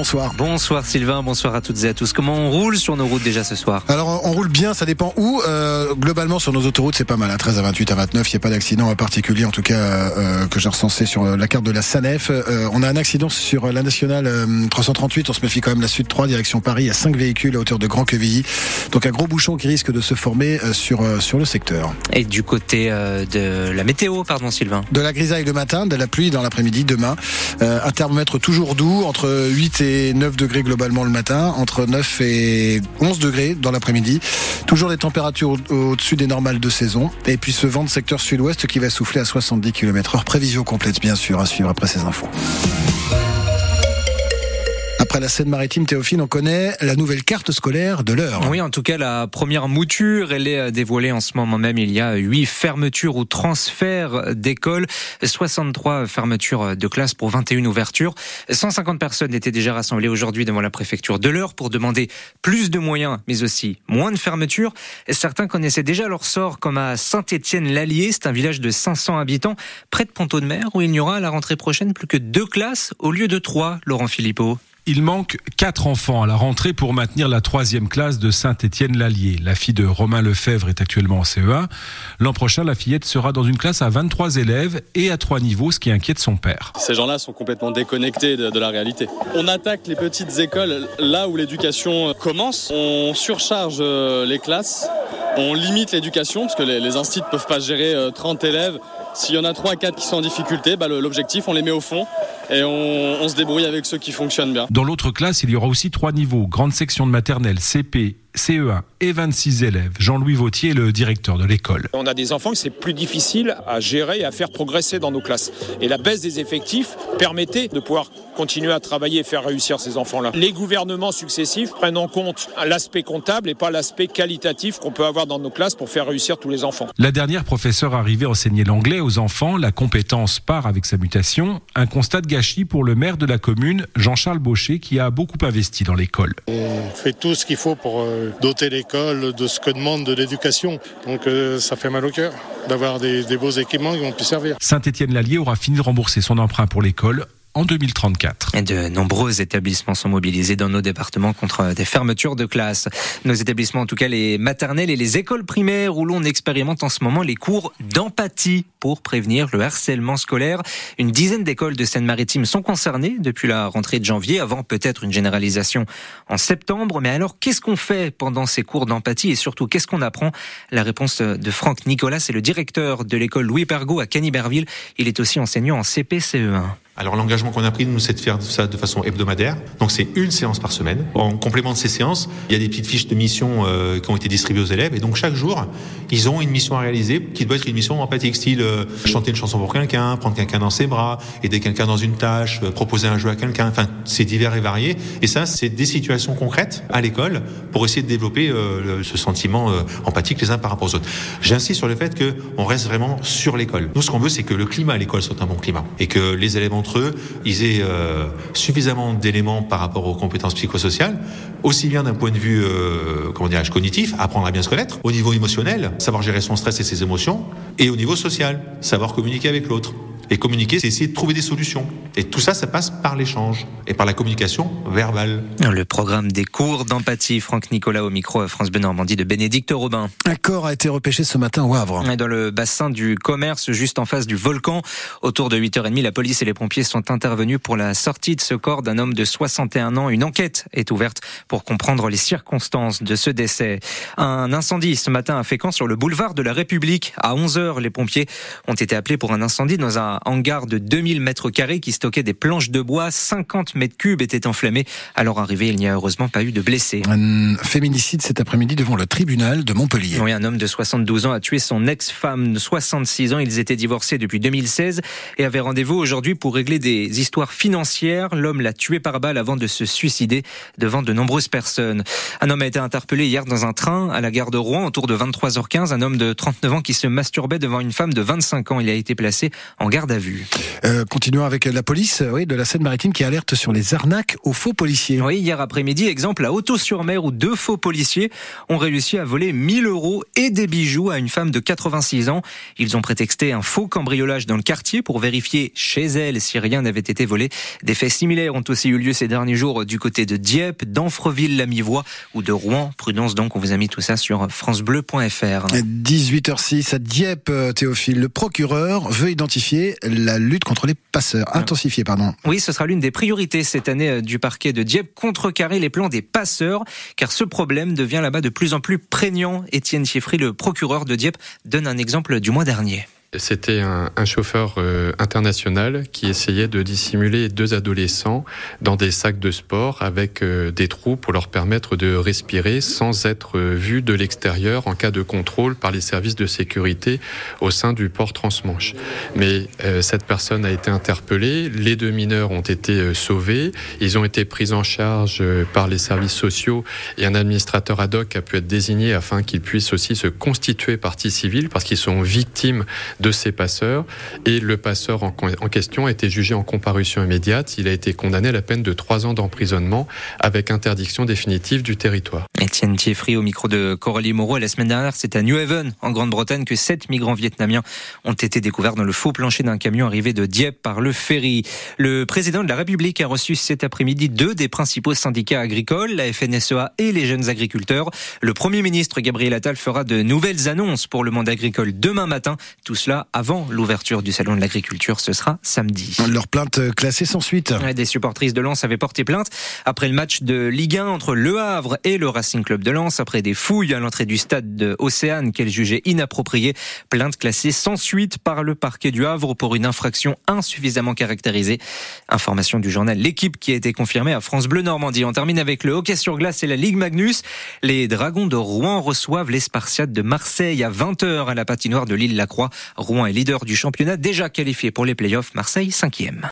bonsoir. Bonsoir Sylvain, bonsoir à toutes et à tous. Comment on roule sur nos routes déjà ce soir? Alors on roule bien, ça dépend où. Euh, globalement sur nos autoroutes c'est pas mal, à 13 à 28 à 29, il n'y a pas d'accident particulier en tout cas euh, que j'ai recensé sur la carte de la SANEF. Euh, on a un accident sur la nationale 338, on se méfie quand même la suite 3 direction Paris, il y a 5 véhicules à hauteur de Grand Quevilly. Donc un gros bouchon qui risque de se former sur, sur le secteur. Et du côté de la météo, pardon Sylvain De la grisaille le matin, de la pluie dans l'après-midi, demain. un thermomètre toujours doux, entre 8 et 9 degrés globalement le matin, entre 9 et 11 degrés dans l'après-midi. Toujours des températures au-dessus des normales de saison. Et puis ce vent de secteur sud-ouest qui va souffler à 70 km heure. Prévision complète bien sûr à suivre après ces infos. Après la Seine-Maritime, Théophile, on connaît la nouvelle carte scolaire de l'heure. Oui, en tout cas, la première mouture, elle est dévoilée en ce moment même. Il y a huit fermetures ou transferts d'écoles, 63 fermetures de classes pour 21 ouvertures. 150 personnes étaient déjà rassemblées aujourd'hui devant la préfecture de l'heure pour demander plus de moyens, mais aussi moins de fermetures. Certains connaissaient déjà leur sort, comme à Saint-Étienne-l'Allier. C'est un village de 500 habitants, près de Ponto de Mer, où il n'y aura à la rentrée prochaine plus que deux classes au lieu de trois, Laurent Philippot. Il manque quatre enfants à la rentrée pour maintenir la troisième classe de Saint-Étienne-l'Allier. La fille de Romain Lefebvre est actuellement en CE1. L'an prochain, la fillette sera dans une classe à 23 élèves et à trois niveaux, ce qui inquiète son père. Ces gens-là sont complètement déconnectés de, la réalité. On attaque les petites écoles là où l'éducation commence. On surcharge euh, les classes. On limite l'éducation parce que les, les instituts ne peuvent pas gérer 30 euh, élèves. S'il y en a 3 à 4 qui sont en difficulté, bah, l'objectif, on les met au fond et on, se débrouille avec ceux qui fonctionnent bien. Dans l'autre classe, il y aura aussi trois niveaux, grande section de maternelle, CP, CE1 et 26 élèves. Jean-Louis Vautier est le directeur de l'école. On a des enfants que c'est plus difficile à gérer et à faire progresser dans nos classes. Et la baisse des effectifs permettait de pouvoir continuer à travailler et faire réussir ces enfants-là. Les gouvernements successifs prennent en compte l'aspect comptable et pas l'aspect qualitatif qu'on peut avoir dans nos classes pour faire réussir tous les enfants. La dernière professeure arrivée à enseigner l'anglais aux enfants, la compétence part avec sa mutation. Un constat de gâchis pour le maire de la commune, Jean-Charles Baucher, qui a beaucoup investi dans l'école. On fait tout ce qu'il faut pour euh, doter l'école de ce que demande de l'éducation. Donc euh, ça fait mal au cœur d'avoir des, des beaux équipements qui vont plus servir. Saint-Étienne-Lallier aura fini de rembourser son emprunt pour l'école en 2034. Et de nombreux établissements sont mobilisés dans nos départements contre des fermetures de classes. Nos établissements, en tout cas les maternelles et les écoles primaires, où l'on expérimente en ce moment les cours d'empathie pour prévenir le harcèlement scolaire. Une dizaine d'écoles de Seine-Maritime sont concernées depuis la rentrée de janvier, avant peut-être une généralisation en septembre. Mais alors, qu'est-ce qu'on fait pendant ces cours d'empathie et surtout, qu'est-ce qu'on apprend? La réponse de Franck Nicolas, c'est le directeur de l'école Louis Pergaud à Caniberville. Il est aussi enseignant en CPCE1. Alors l'engagement qu'on a pris, nous, c'est de faire ça de façon hebdomadaire. Donc c'est une séance par semaine. En complément de ces séances, il y a des petites fiches de mission euh, qui ont été distribuées aux élèves. Et donc chaque jour, ils ont une mission à réaliser qui doit être une mission empathique, style euh, chanter une chanson pour quelqu'un, prendre quelqu'un dans ses bras, aider quelqu'un dans une tâche, euh, proposer un jeu à quelqu'un. Enfin, c'est divers et varié. Et ça, c'est des situations concrètes à l'école pour essayer de développer ce sentiment empathique les uns par rapport aux autres. J'insiste sur le fait que on reste vraiment sur l'école. Nous, ce qu'on veut, c'est que le climat à l'école soit un bon climat et que les élèves eux, ils aient euh, suffisamment d'éléments par rapport aux compétences psychosociales, aussi bien d'un point de vue, euh, comment cognitif, apprendre à bien se connaître, au niveau émotionnel, savoir gérer son stress et ses émotions, et au niveau social, savoir communiquer avec l'autre. Et communiquer, c'est essayer de trouver des solutions. Et tout ça, ça passe par l'échange et par la communication verbale. Le programme des cours d'empathie, Franck Nicolas au micro à France Bleu Normandie de Bénédicte Robin. Un corps a été repêché ce matin au Havre. Dans le bassin du commerce, juste en face du volcan. Autour de 8h30, la police et les pompiers sont intervenus pour la sortie de ce corps d'un homme de 61 ans. Une enquête est ouverte pour comprendre les circonstances de ce décès. Un incendie ce matin à Fécamp sur le boulevard de la République. À 11h, les pompiers ont été appelés pour un incendie dans un hangar de 2000 mètres carrés qui stockait des planches de bois. 50 mètres cubes étaient enflammés. À leur arrivée, il n'y a heureusement pas eu de blessés. Un féminicide cet après-midi devant le tribunal de Montpellier. Oui, un homme de 72 ans a tué son ex-femme de 66 ans. Ils étaient divorcés depuis 2016 et avaient rendez-vous aujourd'hui pour régler des histoires financières. L'homme l'a tué par balle avant de se suicider devant de nombreuses personnes. Un homme a été interpellé hier dans un train à la gare de Rouen autour de 23h15. Un homme de 39 ans qui se masturbait devant une femme de 25 ans. Il a été placé en garde garde à vue. Euh, continuons avec la police oui, de la Seine-Maritime qui alerte sur les arnaques aux faux policiers. Oui, hier après-midi, exemple à Auto-sur-Mer où deux faux policiers ont réussi à voler 1000 euros et des bijoux à une femme de 86 ans. Ils ont prétexté un faux cambriolage dans le quartier pour vérifier chez elle si rien n'avait été volé. Des faits similaires ont aussi eu lieu ces derniers jours du côté de Dieppe, d'Anfreville-la-Mivoie ou de Rouen. Prudence donc, on vous a mis tout ça sur francebleu.fr. 18h06 à Dieppe, Théophile. Le procureur veut identifier la lutte contre les passeurs. Intensifier, pardon. Oui, ce sera l'une des priorités cette année du parquet de Dieppe, contrecarrer les plans des passeurs, car ce problème devient là-bas de plus en plus prégnant. Étienne Chieffry, le procureur de Dieppe, donne un exemple du mois dernier. C'était un, chauffeur euh, international qui essayait de dissimuler deux adolescents dans des sacs de sport avec euh, des trous pour leur permettre de respirer sans être euh, vus de l'extérieur en cas de contrôle par les services de sécurité au sein du port transmanche. Mais cette personne a été interpellée, les deux mineurs ont été sauvés, ils ont été pris en charge par les services sociaux et un administrateur ad hoc a pu être désigné afin qu'ils puissent aussi se constituer partie civile parce qu'ils sont victimes de ces passeurs. Et le passeur en, question a été jugé en comparution immédiate. Il a été condamné à la peine de trois ans d'emprisonnement avec interdiction définitive du territoire. Étienne Thieffry au micro de Coralie Moreau. La semaine dernière, c'est à New Haven, en Grande-Bretagne, que sept migrants vietnamiens ont été découverts dans le faux plancher d'un camion arrivé de Dieppe par le ferry. Le président de la République a reçu cet après-midi deux des principaux syndicats agricoles, la FNSEA et les jeunes agriculteurs. Le Premier ministre Gabriel Attal fera de nouvelles annonces pour le monde agricole demain matin. Tout cela avant l'ouverture du salon de l'agriculture. Ce sera samedi. Leur plainte classée sans suite. des supportrices de Lens avaient porté plainte après le match de Ligue 1 entre Le Havre et le Racing Club de Lens. Après des fouilles à l'entrée du stade de Océane qu'elles jugeaient inappropriées. Plainte classée sans suite par le parquet du Havre pour une infraction insuffisamment caractérisée. Information du journal L'équipe qui a été confirmée à France Bleu Normandie. On termine avec le hockey sur glace et la Ligue Magnus. Les Dragons de Rouen reçoivent les Spartiates de Marseille à 20h à la patinoire de l'île Lacroix. Rouen est leader du championnat, déjà qualifié pour les playoffs. Marseille, cinquième.